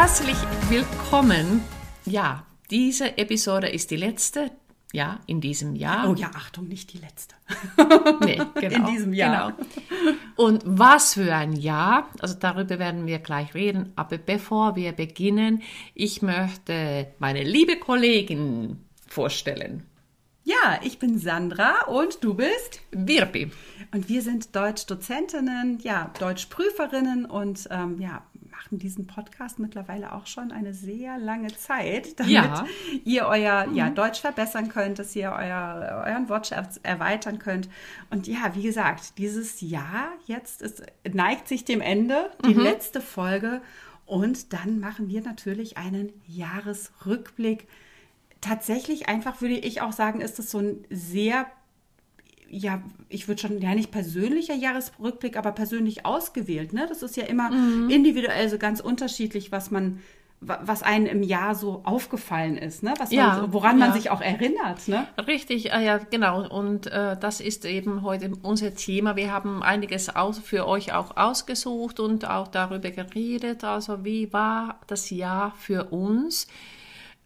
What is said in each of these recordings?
Herzlich willkommen. Ja, diese Episode ist die letzte, ja, in diesem Jahr. Oh ja, Achtung, nicht die letzte. Nee, genau. In diesem Jahr. Genau. Und was für ein Jahr, also darüber werden wir gleich reden. Aber bevor wir beginnen, ich möchte meine liebe Kollegin vorstellen. Ja, ich bin Sandra und du bist? Wirbi. Und wir sind Deutschdozentinnen, ja, Deutschprüferinnen und ähm, ja, machen diesen Podcast mittlerweile auch schon eine sehr lange Zeit, damit Ja. ihr euer ja, Deutsch verbessern könnt, dass ihr euer, euren Wortschatz erweitern könnt. Und ja, wie gesagt, dieses Jahr jetzt ist, neigt sich dem Ende, die letzte Folge. Und dann machen wir natürlich einen Jahresrückblick. Tatsächlich einfach würde ich auch sagen, ist es so ein sehr ja, ich würde schon, ja nicht persönlicher Jahresrückblick, aber persönlich ausgewählt. Ne? Das ist ja immer individuell so ganz unterschiedlich, was man, wa- was einem im Jahr so aufgefallen ist, ne? was Ja, man, woran man ja. sich auch erinnert. Ne? Richtig, ah ja, genau. Und äh, das ist eben heute unser Thema. Wir haben einiges aus, für euch auch ausgesucht und auch darüber geredet. Also wie war das Jahr für uns?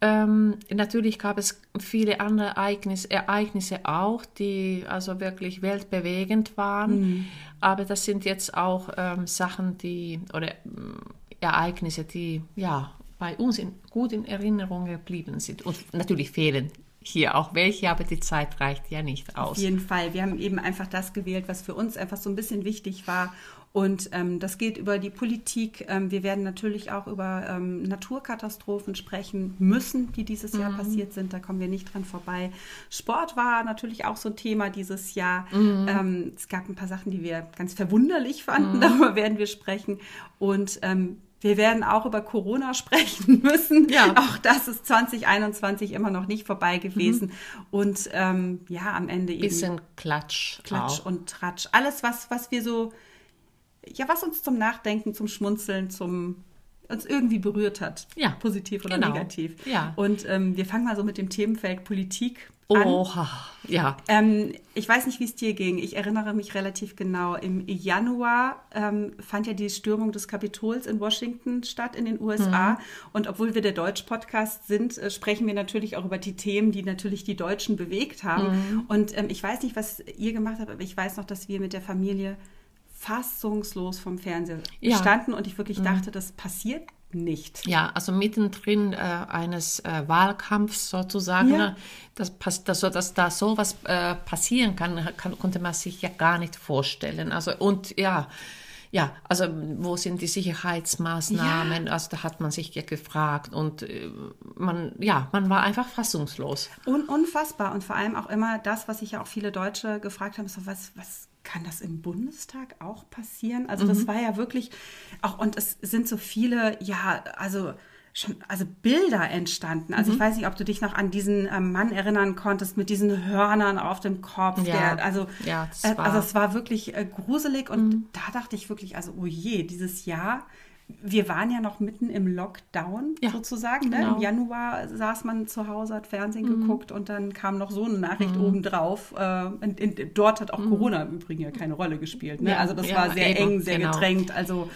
Ähm, natürlich gab es viele andere Ereignis, Ereignisse auch, die also wirklich weltbewegend waren. Aber das sind jetzt auch ähm, Sachen, die oder ähm, Ereignisse, die ja bei uns in, gut in Erinnerung geblieben sind. Und natürlich fehlen hier auch welche, aber die Zeit reicht ja nicht Auf aus. jeden Fall. Wir haben eben einfach das gewählt, was für uns einfach so ein bisschen wichtig war. Und ähm, das geht über die Politik. Ähm, wir werden natürlich auch über ähm, Naturkatastrophen sprechen müssen, die dieses Jahr passiert sind. Da kommen wir nicht dran vorbei. Sport war natürlich auch so ein Thema dieses Jahr. Ähm, es gab ein paar Sachen, die wir ganz verwunderlich fanden. Darüber werden wir sprechen. Und ähm, wir werden auch über Corona sprechen müssen. Ja. Auch das ist 2021 immer noch nicht vorbei gewesen. Und ähm, ja, am Ende eben Bisschen Klatsch. Klatsch auch. und Tratsch. Alles, was, was wir so, ja, was uns zum Nachdenken, zum Schmunzeln, zum uns irgendwie berührt hat. Ja, Positiv oder genau. negativ. Ja. Und ähm, wir fangen mal so mit dem Themenfeld Politik an. Oha, ja. Ähm, ich weiß nicht, wie es dir ging. Ich erinnere mich relativ genau. Im Januar ähm, fand ja die Stürmung des Kapitols in Washington statt in den USA. Und obwohl wir der Deutsch-Podcast sind, äh, sprechen wir natürlich auch über die Themen, die natürlich die Deutschen bewegt haben. Und ähm, ich weiß nicht, was ihr gemacht habt, aber ich weiß noch, dass wir mit der Familie fassungslos vom Fernseher Ja. standen und ich wirklich dachte, das passiert nicht. Ja, also mittendrin äh, eines äh, Wahlkampfs sozusagen, Ja. ne, dass, dass, so- dass da sowas äh, passieren kann, kann, konnte man sich ja gar nicht vorstellen. Also und ja, ja, also wo sind die Sicherheitsmaßnahmen? Also da hat man sich ja gefragt und äh, man, ja, man war einfach fassungslos. Un unfassbar und vor allem auch immer das, was sich ja auch viele Deutsche gefragt haben, so, was, was kann das im Bundestag auch passieren? Also das war ja wirklich auch, und es sind so viele, ja, also schon, also Bilder entstanden. Also ich weiß nicht, ob du dich noch an diesen ähm, Mann erinnern konntest mit diesen Hörnern auf dem Kopf. Ja, der, also, ja, äh, war- also es war wirklich äh, gruselig und da dachte ich wirklich, also oh je, dieses Jahr. Wir waren ja noch mitten im Lockdown Ja, sozusagen. Ne? genau. Im Januar saß man zu Hause, hat Fernsehen geguckt und dann kam noch so eine Nachricht obendrauf. Äh, in, in, dort hat auch Corona im Übrigen ja keine Rolle gespielt. Ne? Ja, also das ja, war sehr eben, eng, sehr genau. gedrängt. Also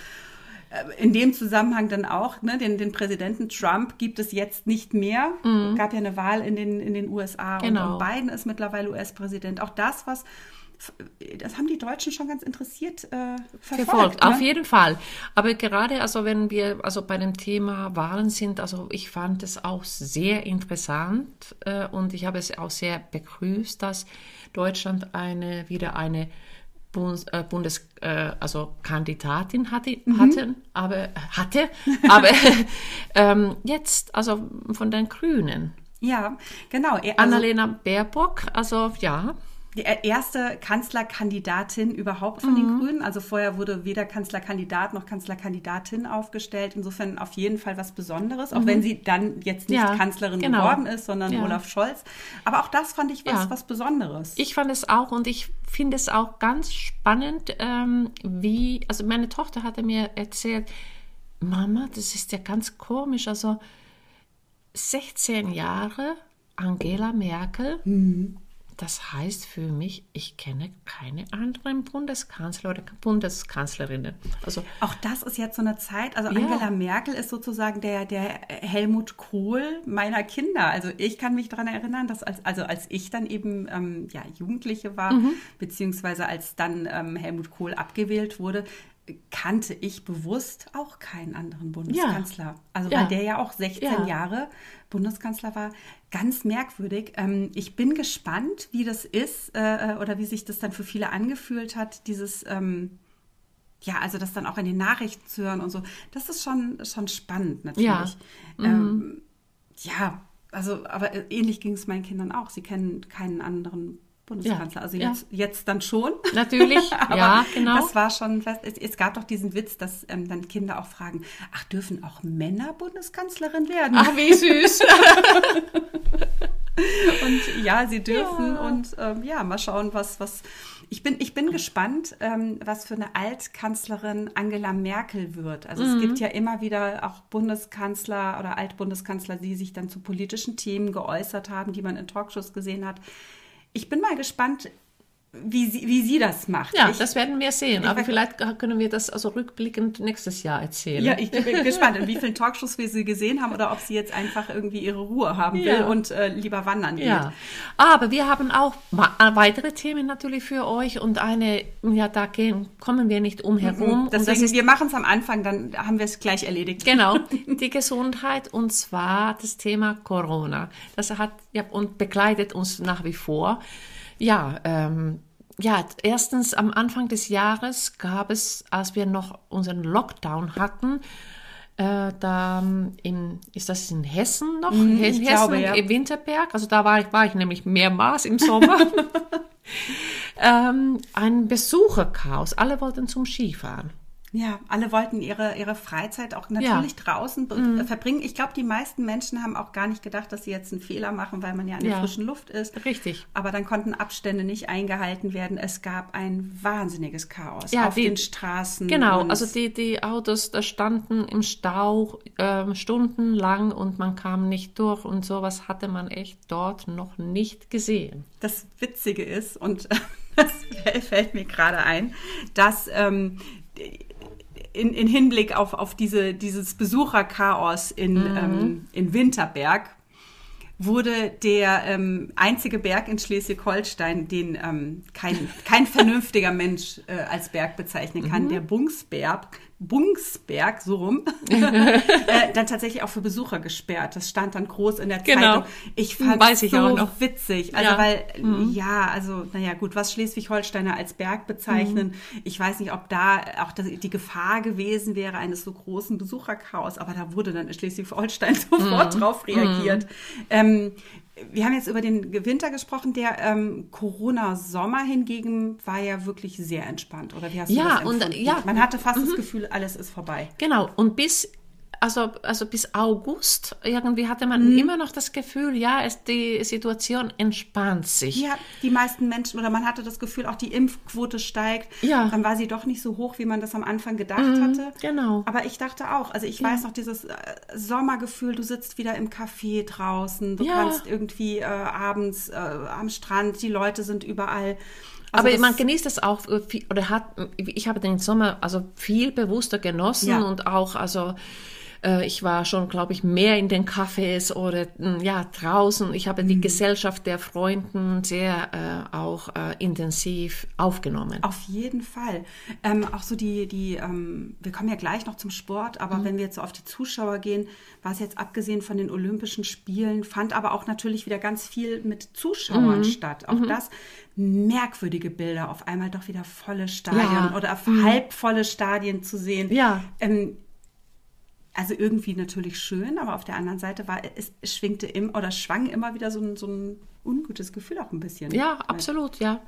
äh, in dem Zusammenhang dann auch, ne, den, den Präsidenten Trump gibt es jetzt nicht mehr. Gab ja eine Wahl in den, in den USA und, Genau. und Biden ist mittlerweile US-Präsident. Auch das, was das haben die Deutschen schon ganz interessiert äh, verfolgt. Verfolgt, ne? auf jeden Fall. Aber gerade also wenn wir also bei dem Thema Wahlen sind, also ich fand es auch sehr interessant äh, und ich habe es auch sehr begrüßt, dass Deutschland eine wieder eine Bundes, äh, Bundes äh, also Kandidatin hatte, Mhm. hatten, aber hatte, aber ähm, jetzt also von den Grünen. Ja, genau. Also, Annalena Baerbock, also ja, die erste Kanzlerkandidatin überhaupt von Mhm. den Grünen. Also vorher wurde weder Kanzlerkandidat noch Kanzlerkandidatin aufgestellt. Insofern auf jeden Fall was Besonderes, auch wenn sie dann jetzt nicht Mhm. Ja, Kanzlerin genau. geworden ist, sondern Ja. Olaf Scholz. Aber auch das fand ich was, Ja. was Besonderes. Ich fand es auch und ich finde es auch ganz spannend, ähm, wie, also meine Tochter hatte mir erzählt, Mama, das ist ja ganz komisch, also 16 Jahre Angela Merkel, das heißt für mich, ich kenne keine anderen Bundeskanzler oder Bundeskanzlerinnen. Also auch das ist jetzt so eine Zeit. Also Angela ja. Merkel ist sozusagen der, der Helmut Kohl meiner Kinder. Also ich kann mich daran erinnern, dass als, also als ich dann eben ähm, ja, Jugendliche war, mhm. beziehungsweise als dann ähm, Helmut Kohl abgewählt wurde, kannte ich bewusst auch keinen anderen Bundeskanzler. Ja. Also ja. weil der ja auch 16 ja. Jahre Bundeskanzler war. Ganz merkwürdig. Ähm, ich bin gespannt, wie das ist äh, oder wie sich das dann für viele angefühlt hat, dieses, ähm, ja, also das dann auch in den Nachrichten zu hören und so. Das ist schon, schon spannend natürlich. Ja, ähm, mhm. ja also, aber ähnlich ging es meinen Kindern auch. Sie kennen keinen anderen Bundeskanzler. Ja, also jetzt, ja. jetzt dann schon. Natürlich, ja, genau. Das war schon fest. Es, es gab doch diesen Witz, dass ähm, dann Kinder auch fragen, ach, dürfen auch Männer Bundeskanzlerin werden? Ach, wie süß. und ja, sie dürfen ja. und ähm, ja, mal schauen, was, was. Ich bin, ich bin gespannt, ähm, was für eine Altkanzlerin Angela Merkel wird. Also mhm. es gibt ja immer wieder auch Bundeskanzler oder Altbundeskanzler, die sich dann zu politischen Themen geäußert haben, die man in Talkshows gesehen hat ich bin mal gespannt, wie sie, wie sie das macht. Ja, ich, das werden wir sehen. Aber vielleicht können wir das also rückblickend nächstes Jahr erzählen. Ja, ich bin gespannt, in wie vielen Talkshows wir sie gesehen haben oder ob sie jetzt einfach irgendwie ihre Ruhe haben will ja. und äh, lieber wandern geht. Ja. Aber wir haben auch äh, weitere Themen natürlich für euch und eine, ja, da gehen, kommen wir nicht umherum. Mhm. Deswegen, ist, wir machen es am Anfang, dann haben wir es gleich erledigt. Genau, die Gesundheit und zwar das Thema Corona. Das hat ja und begleitet uns nach wie vor. Ja, ähm, ja, erstens am Anfang des Jahres gab es, als wir noch unseren Lockdown hatten, äh, da in, ist das in Hessen noch? Mm, in Hessen, glaube, ja. im Winterberg. Also da war ich, war ich nämlich mehrmals im Sommer. ähm, ein Besucherchaos. Alle wollten zum Skifahren. Ja, alle wollten ihre, ihre Freizeit auch natürlich ja. draußen mhm. verbringen. Ich glaube, die meisten Menschen haben auch gar nicht gedacht, dass sie jetzt einen Fehler machen, weil man ja in der ja. frischen Luft ist. Richtig. Aber dann konnten Abstände nicht eingehalten werden. Es gab ein wahnsinniges Chaos ja, auf die, den Straßen. Genau, also die, die Autos, da standen im Stau äh, stundenlang und man kam nicht durch und sowas hatte man echt dort noch nicht gesehen. Das Witzige ist, und das fällt mir gerade ein, dass ähm, in, in Hinblick auf, auf diese, dieses Besucherchaos in, mhm. ähm, in Winterberg wurde der ähm, einzige Berg in Schleswig-Holstein, den ähm, kein, kein vernünftiger Mensch äh, als Berg bezeichnen kann, mhm. der Bungsberg, Bungsberg, so rum, äh, dann tatsächlich auch für Besucher gesperrt. Das stand dann groß in der genau. Zeitung. Ich fand es so auch witzig. Also ja. weil, mhm. ja, also, naja, gut, was Schleswig-Holsteiner als Berg bezeichnen, mhm. ich weiß nicht, ob da auch die Gefahr gewesen wäre eines so großen Besucherchaos, aber da wurde dann in Schleswig-Holstein sofort mhm. drauf reagiert. Ähm, wir haben jetzt über den Winter gesprochen. Der ähm, Corona-Sommer hingegen war ja wirklich sehr entspannt. Oder wie hast du ja, das Und, ja, Man hatte fast mhm. das Gefühl, alles ist vorbei. Genau. Und bis also, also bis August irgendwie hatte man mhm. immer noch das Gefühl, ja, es, die Situation entspannt sich. Ja, die meisten Menschen oder man hatte das Gefühl, auch die Impfquote steigt. Ja. Dann war sie doch nicht so hoch, wie man das am Anfang gedacht mhm, hatte. Genau. Aber ich dachte auch, also ich ja. weiß noch dieses äh, Sommergefühl, du sitzt wieder im Café draußen, du ja. kannst irgendwie äh, abends äh, am Strand, die Leute sind überall. Also aber man genießt das auch äh, oder hat ich habe den Sommer also viel bewusster genossen ja. und auch also ich war schon, glaube ich, mehr in den Cafés oder hm, ja draußen. Ich habe die mhm. Gesellschaft der Freunden sehr äh, auch äh, intensiv aufgenommen. Auf jeden Fall. Ähm, auch so die, die ähm, wir kommen ja gleich noch zum Sport, aber mhm. wenn wir jetzt so auf die Zuschauer gehen, war es jetzt abgesehen von den Olympischen Spielen, fand aber auch natürlich wieder ganz viel mit Zuschauern mhm. statt. Auch mhm. das merkwürdige Bilder, auf einmal doch wieder volle Stadien ja. oder mhm. halbvolle Stadien zu sehen. Ja. Ähm, also irgendwie natürlich schön, aber auf der anderen Seite war es, schwingte im oder schwang immer wieder so ein, so ein ungutes Gefühl auch ein bisschen. Ja, absolut, ja.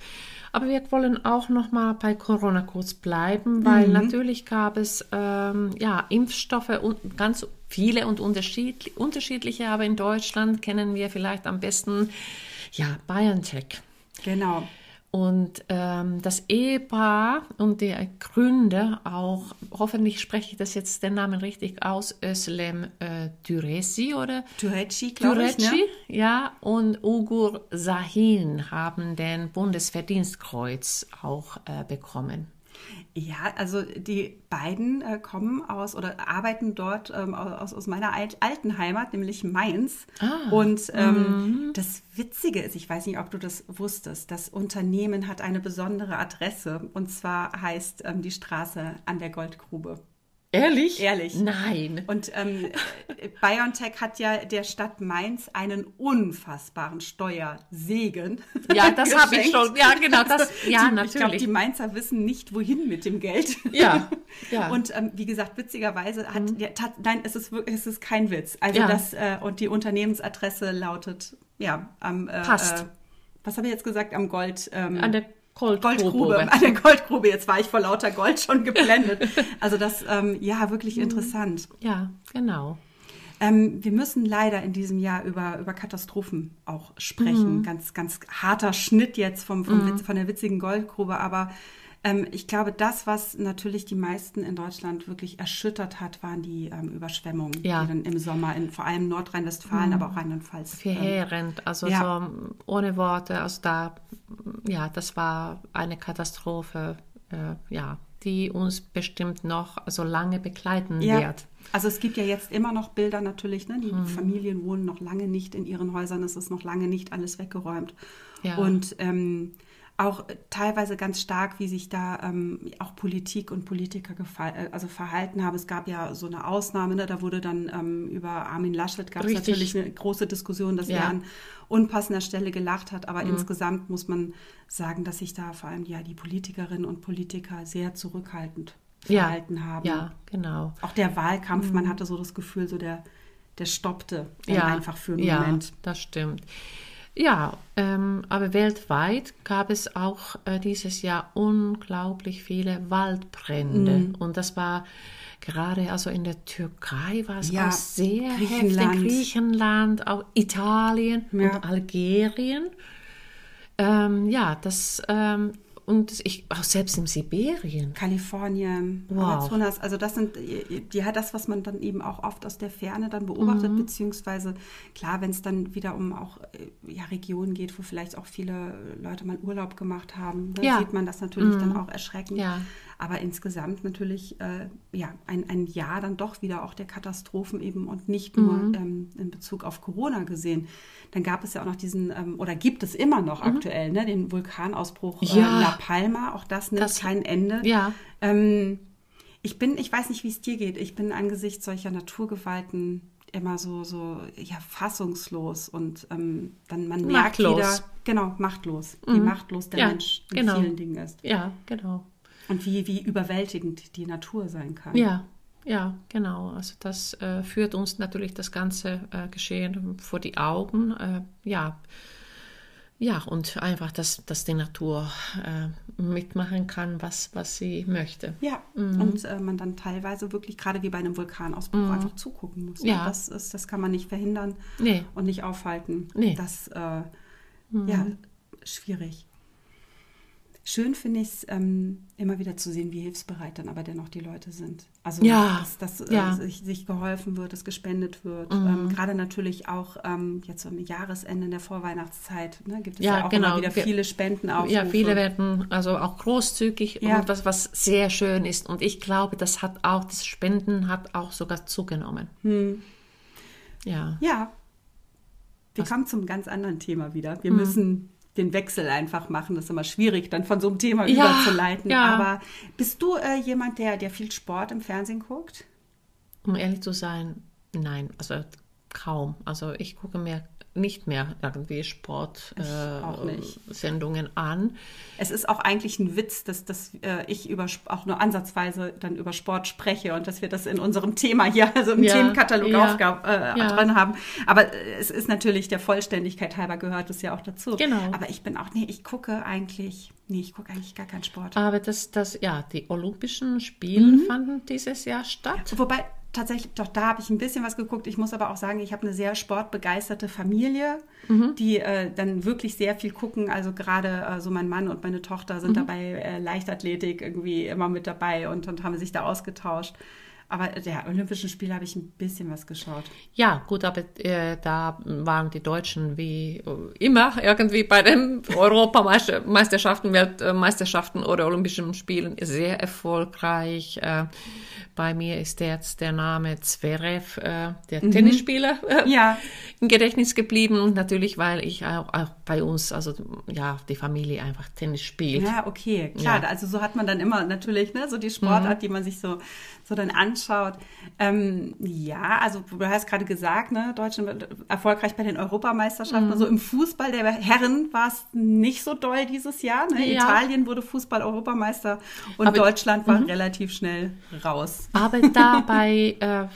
Aber wir wollen auch noch mal bei Corona kurz bleiben, weil mhm. natürlich gab es ähm, ja Impfstoffe und ganz viele und unterschiedlich, unterschiedliche, aber in Deutschland kennen wir vielleicht am besten ja BioNTech. Genau. Und ähm, das Ehepaar und der Gründer auch, hoffentlich spreche ich das jetzt den Namen richtig aus, Özlem äh, Türeci oder? Türeci, glaube ich, ne? ja. Und Ugur Sahin haben den Bundesverdienstkreuz auch äh, bekommen. Ja, also die beiden äh, kommen aus oder arbeiten dort ähm, aus, aus meiner alt, alten Heimat, nämlich Mainz. Ah, und ähm, mhm. das Witzige ist, ich weiß nicht, ob du das wusstest, das Unternehmen hat eine besondere Adresse und zwar heißt ähm, die Straße an der Goldgrube. Ehrlich? Ehrlich. Nein. Und ähm, BioNTech hat ja der Stadt Mainz einen unfassbaren Steuersegen. Ja, das habe ich schon. Ja, genau. Das, ja, die, natürlich. Ich glaube, die Mainzer wissen nicht, wohin mit dem Geld. Ja. ja. Und ähm, wie gesagt, witzigerweise hat, mhm. der, tat, nein, es ist wirklich, es ist kein Witz. Also ja. das äh, und die Unternehmensadresse lautet ja am äh, Passt. Äh, was habe ich jetzt gesagt? Am Gold. Ähm, an der Goldgrube. Goldgrube. Der Goldgrube. Jetzt war ich vor lauter Gold schon geblendet. Also das, ähm, ja, wirklich mhm. interessant. Ja, genau. Ähm, wir müssen leider in diesem Jahr über, über Katastrophen auch sprechen. Mhm. Ganz, ganz harter Schnitt jetzt vom, vom mhm. Witz, von der witzigen Goldgrube. Aber ich glaube, das, was natürlich die meisten in Deutschland wirklich erschüttert hat, waren die ähm, Überschwemmungen, ja. die dann im Sommer in vor allem Nordrhein-Westfalen, mhm. aber auch Rheinland-Pfalz. Verheerend, also ja. so ohne Worte. Also da, ja, das war eine Katastrophe, äh, ja, die uns bestimmt noch so lange begleiten ja. wird. Also es gibt ja jetzt immer noch Bilder natürlich, ne? die mhm. Familien wohnen noch lange nicht in ihren Häusern, es ist noch lange nicht alles weggeräumt. Und ähm, auch teilweise ganz stark, wie sich da ähm, auch Politik und Politiker äh, also verhalten haben. Es gab ja so eine Ausnahme, ne? da wurde dann ähm, über Armin Laschet gab es natürlich eine große Diskussion, dass ja. er an unpassender Stelle gelacht hat. Aber mhm. insgesamt muss man sagen, dass sich da vor allem ja die Politikerinnen und Politiker sehr zurückhaltend verhalten ja. haben. Ja, genau. Auch der Wahlkampf, mhm. man hatte so das Gefühl, so der, der stoppte ja. einfach für einen Moment. Ja, das stimmt. Ja, ähm, aber weltweit gab es auch äh, dieses Jahr unglaublich viele Waldbrände. Mm. Und das war gerade also in der Türkei war es ja, auch sehr Griechenland. heftig. Griechenland, auch Italien ja. und Algerien. Ähm, ja, das ähm, und ich auch selbst in Sibirien. Kalifornien, wow. Amazonas, also das sind ja das, was man dann eben auch oft aus der Ferne dann beobachtet, mhm. beziehungsweise klar, wenn es dann wieder um auch äh, ja, Regionen geht, wo vielleicht auch viele Leute mal Urlaub gemacht haben, dann ja. sieht man das natürlich mhm. dann auch erschreckend. Ja. Aber insgesamt natürlich äh, ja, ein, ein Jahr dann doch wieder auch der Katastrophen eben und nicht nur mhm. ähm, in Bezug auf Corona gesehen. Dann gab es ja auch noch diesen, ähm, oder gibt es immer noch mhm. aktuell, ne, den Vulkanausbruch äh, La Palma. Auch das nimmt das, kein Ende. Ja. Ähm, ich bin, ich weiß nicht, wie es dir geht. Ich bin angesichts solcher Naturgewalten immer so, so ja, fassungslos und ähm, dann man merkt machtlos. wieder, genau, machtlos, mhm. wie machtlos der ja, Mensch in genau. vielen Dingen ist. Ja, genau. Und wie, wie überwältigend die Natur sein kann. Ja, ja, genau. Also das äh, führt uns natürlich das ganze äh, Geschehen vor die Augen. Äh, ja. Ja, und einfach, dass, dass die Natur äh, mitmachen kann, was, was sie möchte. Ja, mhm. und äh, man dann teilweise wirklich, gerade wie bei einem Vulkanausbruch, mhm. einfach zugucken muss. Ja. Das, ist, das kann man nicht verhindern nee. und nicht aufhalten. Nee. Das, äh, mhm. ja, schwierig. Schön finde ich es ähm, immer wieder zu sehen, wie hilfsbereit dann aber dennoch die Leute sind. Also, ja, dass, dass äh, ja. äh, sich, sich, geholfen wird, dass gespendet wird. Mhm. Ähm, Gerade natürlich auch ähm, jetzt am Jahresende in der Vorweihnachtszeit ne, gibt es ja, ja auch genau. immer wieder viele Spenden auf. Ja, viele werden also auch großzügig ja. und was, was sehr schön ist. Und ich glaube, das hat auch, das Spenden hat auch sogar zugenommen. Hm. Ja. Ja. Wir was? kommen zum ganz anderen Thema wieder. Wir mhm. müssen den Wechsel einfach machen. Das ist immer schwierig, dann von so einem Thema ja, überzuleiten. Ja. Aber bist du äh, jemand, der, der viel Sport im Fernsehen guckt? Um ehrlich zu sein, nein, also kaum. Also ich gucke mir nicht mehr irgendwie Sportsendungen äh, an. Es ist auch eigentlich ein Witz, dass, dass äh, ich über, auch nur ansatzweise dann über Sport spreche und dass wir das in unserem Thema hier, also im ja, Themenkatalog ja, Aufgab, äh, ja. drin haben. Aber es ist natürlich der Vollständigkeit halber gehört es ja auch dazu. Genau. Aber ich bin auch, nee, ich gucke eigentlich, nee, ich gucke eigentlich gar keinen Sport. Aber das, das, ja, die Olympischen Spiele mhm. fanden dieses Jahr statt. Wobei tatsächlich, doch da habe ich ein bisschen was geguckt. Ich muss aber auch sagen, ich habe eine sehr sportbegeisterte Familie, die äh, dann wirklich sehr viel gucken. Also gerade äh, so mein Mann und meine Tochter sind dabei äh, Leichtathletik irgendwie immer mit dabei und, und haben sich da ausgetauscht. Aber der Olympischen Spiele habe ich ein bisschen was geschaut. Ja, gut, aber äh, da waren die Deutschen wie äh, immer irgendwie bei den Europameisterschaften, Weltmeisterschaften oder Olympischen Spielen sehr erfolgreich. Äh, bei mir ist jetzt der Name Zverev, äh, der mhm. Tennisspieler, äh, ja. im Gedächtnis geblieben. Und natürlich, weil ich auch, auch, bei uns, also ja, die Familie einfach Tennis spielt. Ja, okay, klar. Ja. Also so hat man dann immer natürlich ne, so die Sportart, mhm. die man sich so, so dann anschaut. Ähm, ja, also du hast gerade gesagt, ne, Deutschland erfolgreich bei den Europameisterschaften. Mhm. Also im Fußball der Herren war es nicht so doll dieses Jahr. Ne? Ja. Italien wurde Fußball-Europameister und Aber, Deutschland war mhm. relativ schnell raus. Aber dabei, äh,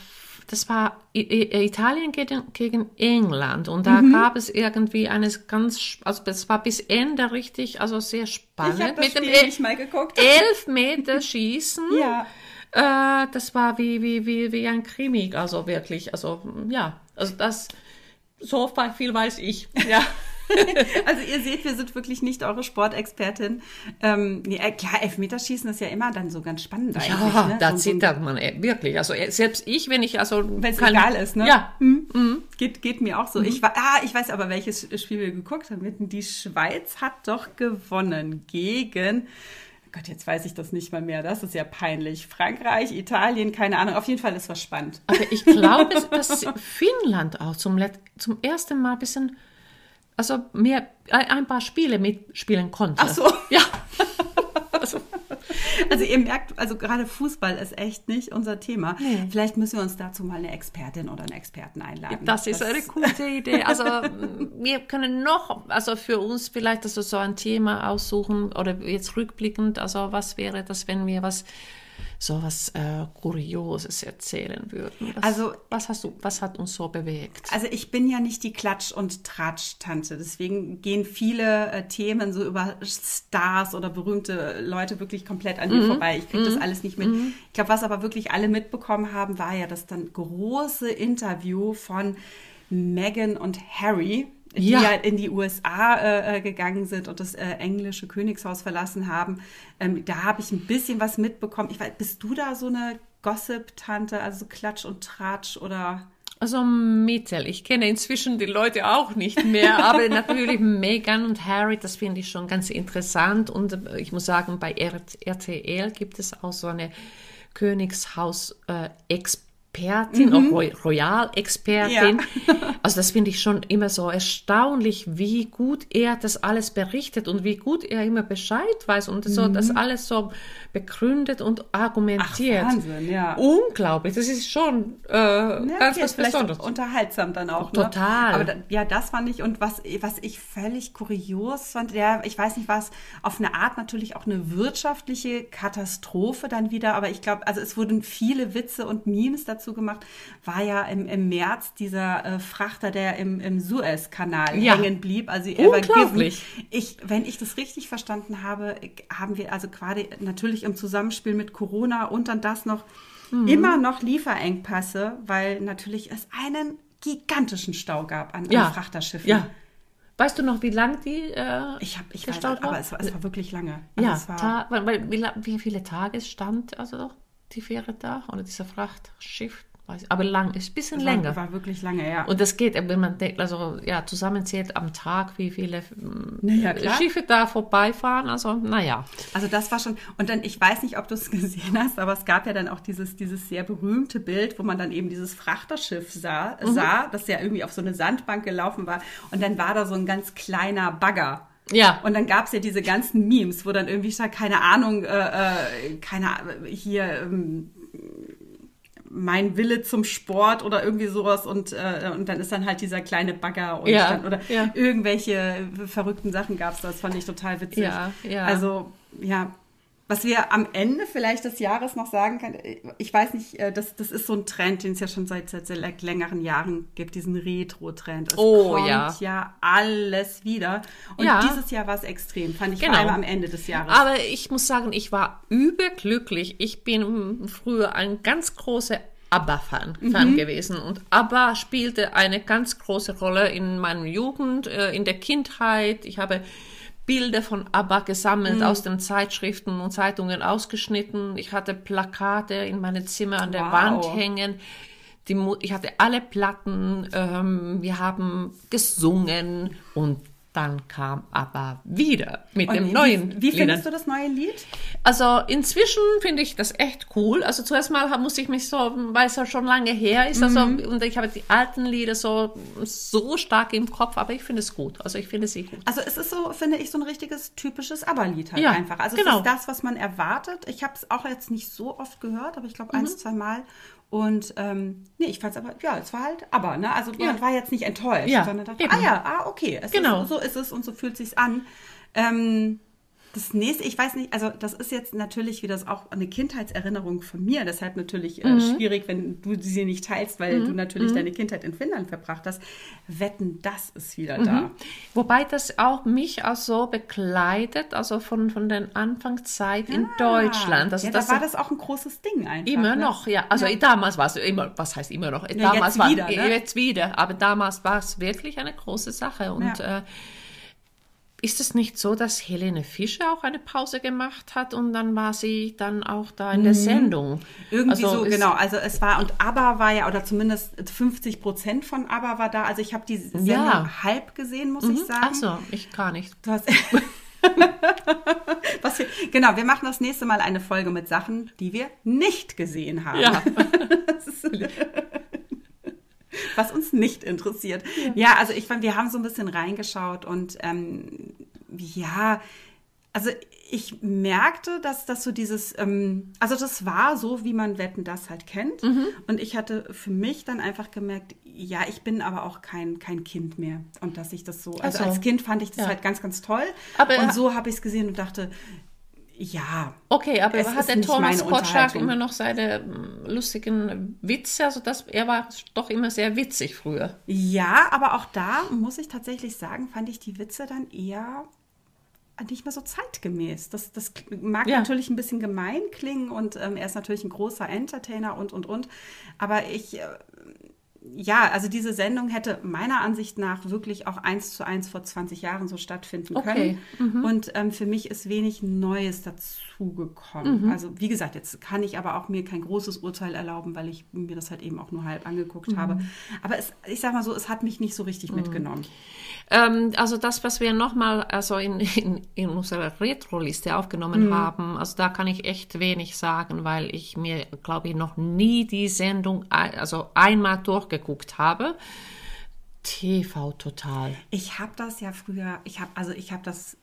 das war Italien gegen, gegen, England und da mhm. gab es irgendwie eines ganz, also es war bis Ende richtig, also sehr spannend. Ich habe das Mit Spiel dem mal geguckt. Elf Meter Schießen. ja. Äh, das war wie, wie, wie, wie ein Krimi, also wirklich, also ja, also das, so viel weiß ich, ja. also ihr seht, wir sind wirklich nicht eure Sportexpertin. Ähm, ja, klar, Elfmeterschießen ist ja immer dann so ganz spannend eigentlich. Ja, ne? da so, zittert man äh, wirklich. Also äh, selbst ich, wenn ich also wenn es egal ist, ne? Ja, hm? Mhm. Geht, geht mir auch so. Mhm. Ich war, ah, ich weiß aber welches Spiel wir geguckt haben. Die Schweiz hat doch gewonnen gegen Gott, jetzt weiß ich das nicht mal mehr. Das ist ja peinlich. Frankreich, Italien, keine Ahnung. Auf jeden Fall ist was spannend. Aber ich glaube, dass Finnland auch zum, zum ersten Mal ein bisschen also mehr, ein paar Spiele mitspielen konnte. Ach so. Ja. also. Also ihr merkt, also gerade Fußball ist echt nicht unser Thema. Nee. Vielleicht müssen wir uns dazu mal eine Expertin oder einen Experten einladen. Das ist das eine gute Idee. Also wir können noch, also für uns vielleicht also so ein Thema aussuchen oder jetzt rückblickend, also was wäre das, wenn wir was so was äh, Kurioses erzählen würden. Was, also, was hast du, was hat uns so bewegt? Also ich bin ja nicht die Klatsch- und Tratsch-Tante, deswegen gehen viele äh, Themen so über Stars oder berühmte Leute wirklich komplett an mir mhm. vorbei. Ich kriege mhm. das alles nicht mit. Mhm. Ich glaube, was aber wirklich alle mitbekommen haben, war ja das dann große Interview von Meghan und Harry die ja. ja in die USA äh, äh, gegangen sind und das äh, englische Königshaus verlassen haben. Ähm, da habe ich ein bisschen was mitbekommen. Ich weiß, bist du da so eine Gossip-Tante, also Klatsch und Tratsch oder? Also Mittel, ich kenne inzwischen die Leute auch nicht mehr, aber natürlich Meghan und Harry, das finde ich schon ganz interessant. Und äh, ich muss sagen, bei RTL gibt es auch so eine Königshaus-Expertin. Expertin, mhm. auch Royal-Expertin. Ja. Also das finde ich schon immer so erstaunlich, wie gut er das alles berichtet und wie gut er immer Bescheid weiß und so mhm. das alles so begründet und argumentiert. Ach, Wahnsinn, ja. Unglaublich, das ist schon äh, ja, ganz was Besonderes. Unterhaltsam dann auch. Ne? Total. Aber da, ja, das fand ich und was, was ich völlig kurios fand, ja, ich weiß nicht was, auf eine Art natürlich auch eine wirtschaftliche Katastrophe dann wieder, aber ich glaube, also es wurden viele Witze und Memes dazu dazu gemacht, war ja im, im März dieser äh, Frachter, der im, im Suezkanal ja. hängen blieb. Also Unglaublich. Ich, wenn ich das richtig verstanden habe, haben wir also gerade natürlich im Zusammenspiel mit Corona und dann das noch mhm. immer noch Lieferengpässe, weil natürlich es einen gigantischen Stau gab an, ja. an Frachterschiffen. Ja. Weißt du noch, wie lang die äh, ich hab, ich gestaut weiß, war? Aber es war, es war wirklich lange. Also ja, war, weil, wie, wie, viele Tage stand also die Fähre da oder dieser Frachtschiff. Aber lang, ist ein bisschen das länger. War wirklich lange, ja. Und das geht, wenn man denkt, also ja, zusammenzählt am Tag, wie viele naja, Schiffe da vorbeifahren. Also, naja. Also das war schon, und dann, ich weiß nicht, ob du es gesehen hast, aber es gab ja dann auch dieses, dieses sehr berühmte Bild, wo man dann eben dieses Frachterschiff sah, mhm. sah, das ja irgendwie auf so eine Sandbank gelaufen war. Und dann war da so ein ganz kleiner Bagger. Ja. Und dann gab es ja diese ganzen Memes, wo dann irgendwie stand, keine Ahnung, äh, äh, keine hier ähm, mein Wille zum Sport oder irgendwie sowas und, äh, und dann ist dann halt dieser kleine Bagger und ja, dann, oder ja. irgendwelche verrückten Sachen gab es, das fand ich total witzig. Ja, ja. Also ja, was wir am Ende vielleicht des Jahres noch sagen können, ich weiß nicht, äh, das, das ist so ein Trend, den es ja schon seit, seit, längeren Jahren gibt, diesen Retro-Trend. Es oh, kommt ja. ja alles wieder. Und ja. dieses Jahr war es extrem, fand ich genau. vor allem am Ende des Jahres. Aber ich muss sagen, ich war überglücklich. Ich bin früher ein ganz großer ABBA-Fan Fan gewesen und ABBA spielte eine ganz große Rolle in meiner Jugend, äh, in der Kindheit. Ich habe Bilder von ABBA gesammelt, aus den Zeitschriften und Zeitungen ausgeschnitten. Ich hatte Plakate in meinem Zimmer an der Wow. Wand hängen. Die, ich hatte alle Platten, ähm, wir haben gesungen und dann kam ABBA wieder mit Und dem wie- neuen Wie, wie Liedern. findest du das neue Lied? Also inzwischen finde ich das echt cool. Also zuerst mal musste ich mich so, weil es ja schon lange her ist, also Mhm. und ich habe die alten Lieder so so stark im Kopf, aber ich finde es gut. Also ich finde sie gut. Also es ist so, finde ich, so ein richtiges typisches ABBA-Lied halt Ja, einfach. Also genau. es ist das, was man erwartet. Ich habe es auch jetzt nicht so oft gehört, aber ich glaube Mhm. eins, zwei Mal. Und ähm, nee, ich fand es aber, ja, es war halt ABBA, ne? Also man Ja. war jetzt nicht enttäuscht, Ja, sondern dachte, eben. ah ja, ah, okay, es Genau. ist, so ist es und so fühlt sich's an. Ähm, das nächste, ich weiß nicht, also das ist jetzt natürlich wieder auch eine Kindheitserinnerung von mir, deshalb natürlich äh, Mhm. schwierig, wenn du sie nicht teilst, weil du natürlich deine Kindheit in Finnland verbracht hast. Wetten, das ist wieder Mhm. da. Wobei das auch mich auch so begleitet, also von von der Anfangszeit in Deutschland. Also ja, das da war das auch ein großes Ding einfach. Immer ne? noch, ja. Also damals war es immer, was heißt immer noch? Ja, damals jetzt war wieder, ne? jetzt wieder, aber damals war es wirklich eine große Sache. Und Ja. äh, ist es nicht so, dass Helene Fischer auch eine Pause gemacht hat und dann war sie dann auch da in der Sendung? Mhm. Irgendwie Also so, genau. Also es war, und ABBA war ja, oder zumindest 50 Prozent von ABBA war da. Also ich habe die Sendung Ja. halb gesehen, muss ich sagen. Ach so, ich gar nicht. Du hast Was wir, genau, wir machen das nächste Mal eine Folge mit Sachen, die wir nicht gesehen haben. Ja. Was uns nicht interessiert. Ja, also ich fand, wir haben so ein bisschen reingeschaut und ähm, ja, also ich merkte, dass das so dieses, ähm, also das war so, wie man Wetten das halt kennt. Mhm. Und ich hatte für mich dann einfach gemerkt, ja, ich bin aber auch kein, kein Kind mehr. Und dass ich das so, also so. als Kind fand ich das Ja. halt ganz, ganz toll. Aber- und so habe ich es gesehen und dachte, ja. Okay, aber hat der Thomas Gottschalk immer noch seine mm, lustigen Witze? Also das, er war doch immer sehr witzig früher. Ja, aber auch da muss ich tatsächlich sagen, fand ich die Witze dann eher nicht mehr so zeitgemäß. Das, das mag Ja. natürlich ein bisschen gemein klingen und ähm, er ist natürlich ein großer Entertainer und, und, und. Aber ich, äh, ja, also diese Sendung hätte meiner Ansicht nach wirklich auch eins zu eins vor 20 Jahren so stattfinden Okay. können. Und ähm, für mich ist wenig Neues dazugekommen. Mhm. Also wie gesagt, jetzt kann ich aber auch mir kein großes Urteil erlauben, weil ich mir das halt eben auch nur halb angeguckt habe. Mhm. Aber es, ich sag mal so, es hat mich nicht so richtig mitgenommen. Ähm, also das, was wir nochmal also in, in, in unserer Retro-Liste aufgenommen Mhm. haben, also da kann ich echt wenig sagen, weil ich mir, glaube ich, noch nie die Sendung ein- also einmal durchgeguckt habe. TV total. Ich habe das ja früher, ich habe also ich habe das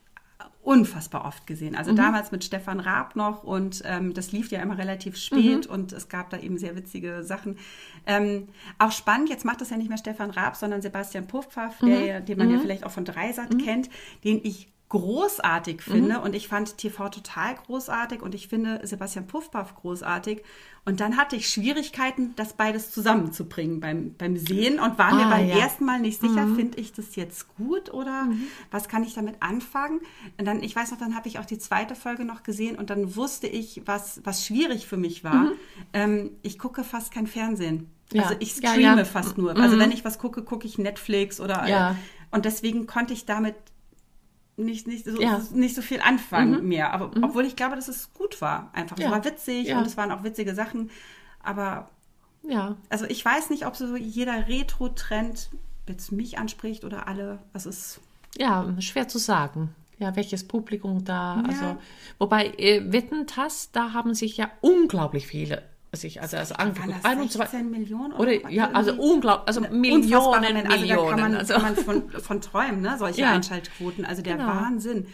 unfassbar oft gesehen. Mhm. Also damals mit Stefan Raab noch und ähm, das lief ja immer relativ spät Mhm. und es gab da eben sehr witzige Sachen. Ähm, auch spannend, jetzt macht das ja nicht mehr Stefan Raab, sondern Sebastian Puffpaff, Mhm. der, den man ja vielleicht auch von Dreisat kennt, den ich großartig finde Mhm. und ich fand TV total großartig und ich finde Sebastian Puffpaff großartig und dann hatte ich Schwierigkeiten, das beides zusammenzubringen beim, beim Sehen und war mir Ah, beim ja. ersten Mal nicht sicher, finde ich das jetzt gut oder was kann ich damit anfangen? Und dann, ich weiß noch, dann habe ich auch die zweite Folge noch gesehen und dann wusste ich, was, was schwierig für mich war. Ähm, ich gucke fast kein Fernsehen. Ja. Also ich streame ja. fast nur. Also wenn ich was gucke, gucke ich Netflix oder Ja. und deswegen konnte ich damit nicht, nicht, so, Ja. nicht so viel anfangen mehr. Aber obwohl ich glaube, dass es gut war. Einfach. Es Ja. war witzig Ja. und es waren auch witzige Sachen. Aber Ja. also ich weiß nicht, ob so jeder Retro-Trend jetzt mich anspricht oder alle. Das ist. Ja, schwer zu sagen. Ja, welches Publikum da, also, wobei, äh, Wettentass, da haben sich ja unglaublich viele sich also, also angeguckt. das 21 16 Millionen? Oder, ja, also unglaublich, also Millionen, Menge. Also da Millionen. kann man, also, kann man von, von träumen, ne? solche Ja. Einschaltquoten. Also der Genau. Wahnsinn.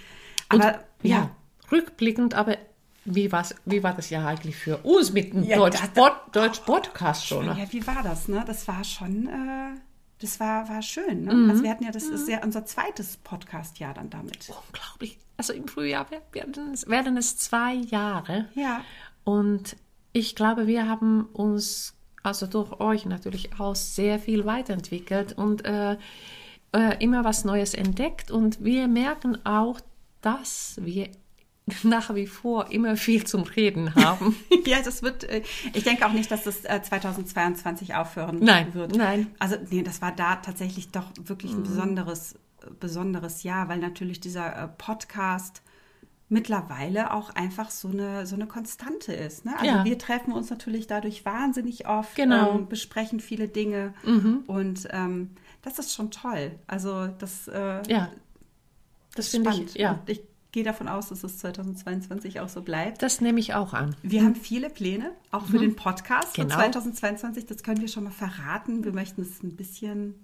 und, Aber ja, rückblickend, aber wie, war's, wie war das ja eigentlich für uns mit dem Ja, Deutsch, Pod, Deutsch Podcast schon? Ne? Ja, wie war das, ne? Das war schon, äh, das war, war schön, ne? Mhm. Also wir hatten ja, das ist ja unser zweites Podcast-Jahr dann damit. Unglaublich. Also im Frühjahr werden es, werden es zwei Jahre. Ja. Und ich glaube, wir haben uns, also durch euch natürlich auch, sehr viel weiterentwickelt und äh, äh, immer was Neues entdeckt. Und wir merken auch, dass wir nach wie vor immer viel zum Reden haben. ja, das wird, äh, ich denke auch nicht, dass das 2022 äh, aufhören nein, wird. Nein. Also, nee, das war da tatsächlich doch wirklich ein mhm. besonderes, besonderes Jahr, weil natürlich dieser äh, Podcast mittlerweile auch einfach so eine, so eine Konstante ist. Ne? Also ja. wir treffen uns natürlich dadurch wahnsinnig oft, genau. ähm, besprechen viele Dinge mhm. und ähm, das ist schon toll. Also das, äh, ja. das finde ich, ja. Und ich gehe davon aus, dass es 2022 auch so bleibt. Das nehme ich auch an. Wir mhm. haben viele Pläne, auch für mhm. den Podcast genau. für 2022. Das können wir schon mal verraten. Wir möchten es ein bisschen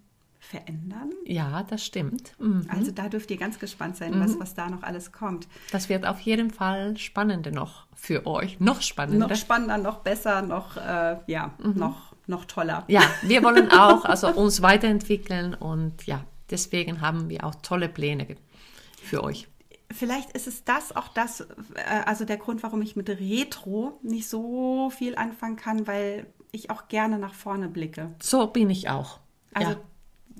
verändern. Ja, das stimmt. Mhm. Also da dürft ihr ganz gespannt sein, was, mhm. was da noch alles kommt. Das wird auf jeden Fall spannender noch für euch. Noch spannender. Noch spannender, noch besser, noch, äh, ja, mhm. noch, noch toller. Ja, wir wollen auch also uns weiterentwickeln und ja, deswegen haben wir auch tolle Pläne für euch. Vielleicht ist es das auch das, äh, also der Grund, warum ich mit Retro nicht so viel anfangen kann, weil ich auch gerne nach vorne blicke. So bin ich auch. Also ja.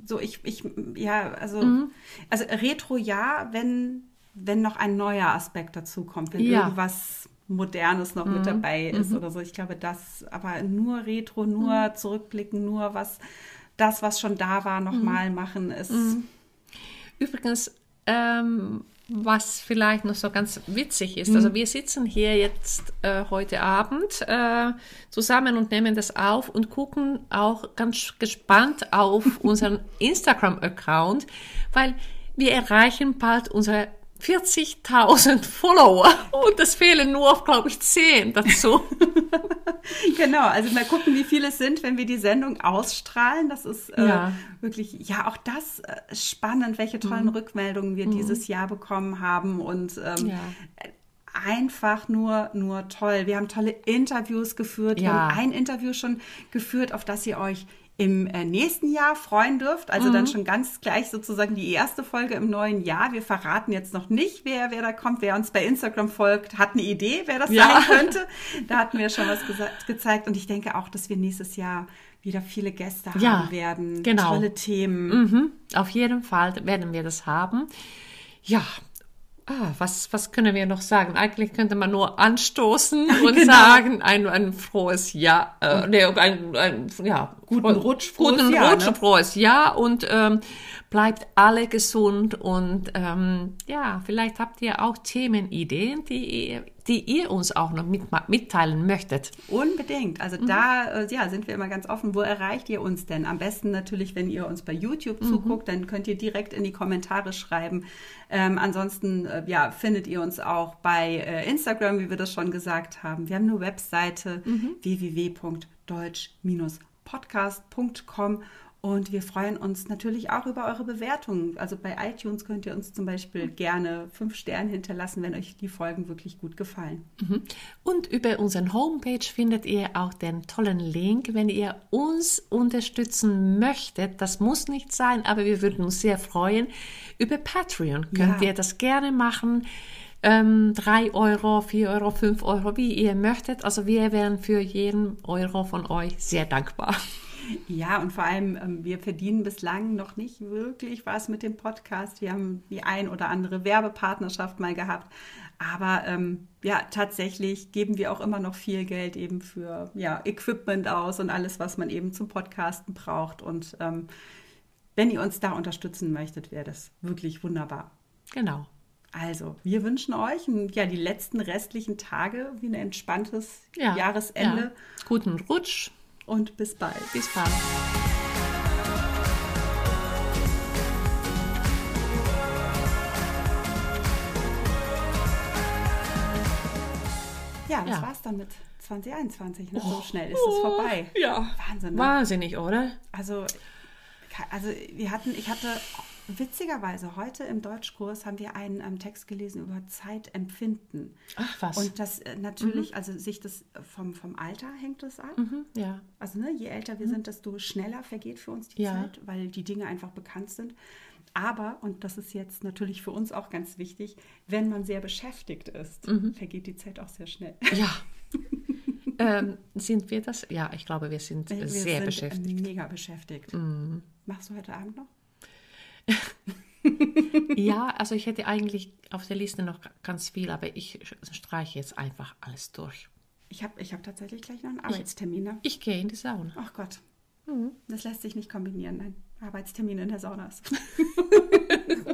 So ich, ich, ja, also, mhm. also Retro ja, wenn, wenn noch ein neuer Aspekt dazu kommt, wenn ja. irgendwas Modernes noch mhm. mit dabei ist mhm. oder so. Ich glaube, das, aber nur Retro, nur mhm. zurückblicken, nur was, das, was schon da war, nochmal mhm. machen, ist. Mhm. Übrigens, ähm, was vielleicht noch so ganz witzig ist. Also mhm. wir sitzen hier jetzt äh, heute Abend äh, zusammen und nehmen das auf und gucken auch ganz gespannt auf unseren Instagram-Account, weil wir erreichen bald unsere 40.000 Follower und es fehlen nur, glaube ich, 10 dazu. genau, also mal gucken, wie viele es sind, wenn wir die Sendung ausstrahlen. Das ist äh, ja. wirklich, ja, auch das äh, spannend, welche tollen mhm. Rückmeldungen wir mhm. dieses Jahr bekommen haben und ähm, ja. einfach nur, nur toll. Wir haben tolle Interviews geführt. Ja. Wir haben ein Interview schon geführt, auf das ihr euch im äh, nächsten Jahr freuen dürft. Also mhm. dann schon ganz gleich sozusagen die erste Folge im neuen Jahr. Wir verraten jetzt noch nicht, wer, wer da kommt. Wer uns bei Instagram folgt, hat eine Idee, wer das ja. sein könnte. Da hatten wir schon was gezeigt. Und ich denke auch, dass wir nächstes Jahr wieder viele Gäste ja, haben werden. Genau. Tolle Themen. Mhm. Auf jeden Fall werden wir das haben. Ja, Ah, was, was können wir noch sagen? Eigentlich könnte man nur anstoßen und genau. sagen, ein, ein frohes Jahr, äh, nee, ein, ein, ja, guten Rutsch, frohes guten Jahr, Rutsch, ne? frohes Jahr und ähm, bleibt alle gesund und ähm, ja, vielleicht habt ihr auch Themenideen, die ihr, die ihr uns auch noch mit, mitteilen möchtet. Unbedingt. Also mhm. da äh, ja, sind wir immer ganz offen. Wo erreicht ihr uns denn? Am besten natürlich, wenn ihr uns bei YouTube mhm. zuguckt, dann könnt ihr direkt in die Kommentare schreiben. Ähm, ansonsten äh, ja, findet ihr uns auch bei äh, Instagram, wie wir das schon gesagt haben. Wir haben eine Webseite mhm. www.deutsch-podcast.com und wir freuen uns natürlich auch über eure Bewertungen. Also bei iTunes könnt ihr uns zum Beispiel gerne fünf Sterne hinterlassen, wenn euch die Folgen wirklich gut gefallen. Mhm. Und über unseren Homepage findet ihr auch den tollen Link, wenn ihr uns unterstützen möchtet. Das muss nicht sein, aber wir würden uns sehr freuen. Über Patreon könnt ja. ihr das gerne machen. Ähm, 3 Euro, 4 Euro, 5 Euro, wie ihr möchtet. Also wir wären für jeden Euro von euch sehr dankbar. Ja, und vor allem, ähm, wir verdienen bislang noch nicht wirklich was mit dem Podcast. Wir haben die ein oder andere Werbepartnerschaft mal gehabt. Aber ähm, ja, tatsächlich geben wir auch immer noch viel Geld eben für ja, Equipment aus und alles, was man eben zum Podcasten braucht. Und ähm, wenn ihr uns da unterstützen möchtet, wäre das wirklich wunderbar. Genau. Also, wir wünschen euch ja, die letzten restlichen Tage wie ein entspanntes ja, Jahresende. Ja. Guten Rutsch und bis bald. Bis bald. Ja, das ja. war's dann mit 2021. Ne? Oh, so schnell ist es vorbei. Ja. Wahnsinn. Ne? Wahnsinnig, oder? Also, also wir hatten, ich hatte Witzigerweise, heute im Deutschkurs haben wir einen ähm, Text gelesen über Zeitempfinden. Ach was. Und das äh, natürlich, mhm. also sich das vom, vom Alter hängt das ab. Mhm, ja. Also ne, je älter wir mhm. sind, desto schneller vergeht für uns die ja. Zeit, weil die Dinge einfach bekannt sind. Aber, und das ist jetzt natürlich für uns auch ganz wichtig, wenn man sehr beschäftigt ist, mhm. vergeht die Zeit auch sehr schnell. Ja. ähm, sind wir das? Ja, ich glaube, wir sind wir sehr sind beschäftigt. Mega beschäftigt. Mhm. Machst du heute Abend noch? ja, also ich hätte eigentlich auf der Liste noch ganz viel, aber ich streiche jetzt einfach alles durch. Ich habe ich hab tatsächlich gleich noch einen Arbeitstermin. Ne? Ich gehe in die Sauna. Ach Gott. Das lässt sich nicht kombinieren, nein. Arbeitstermin in der Sauna ist.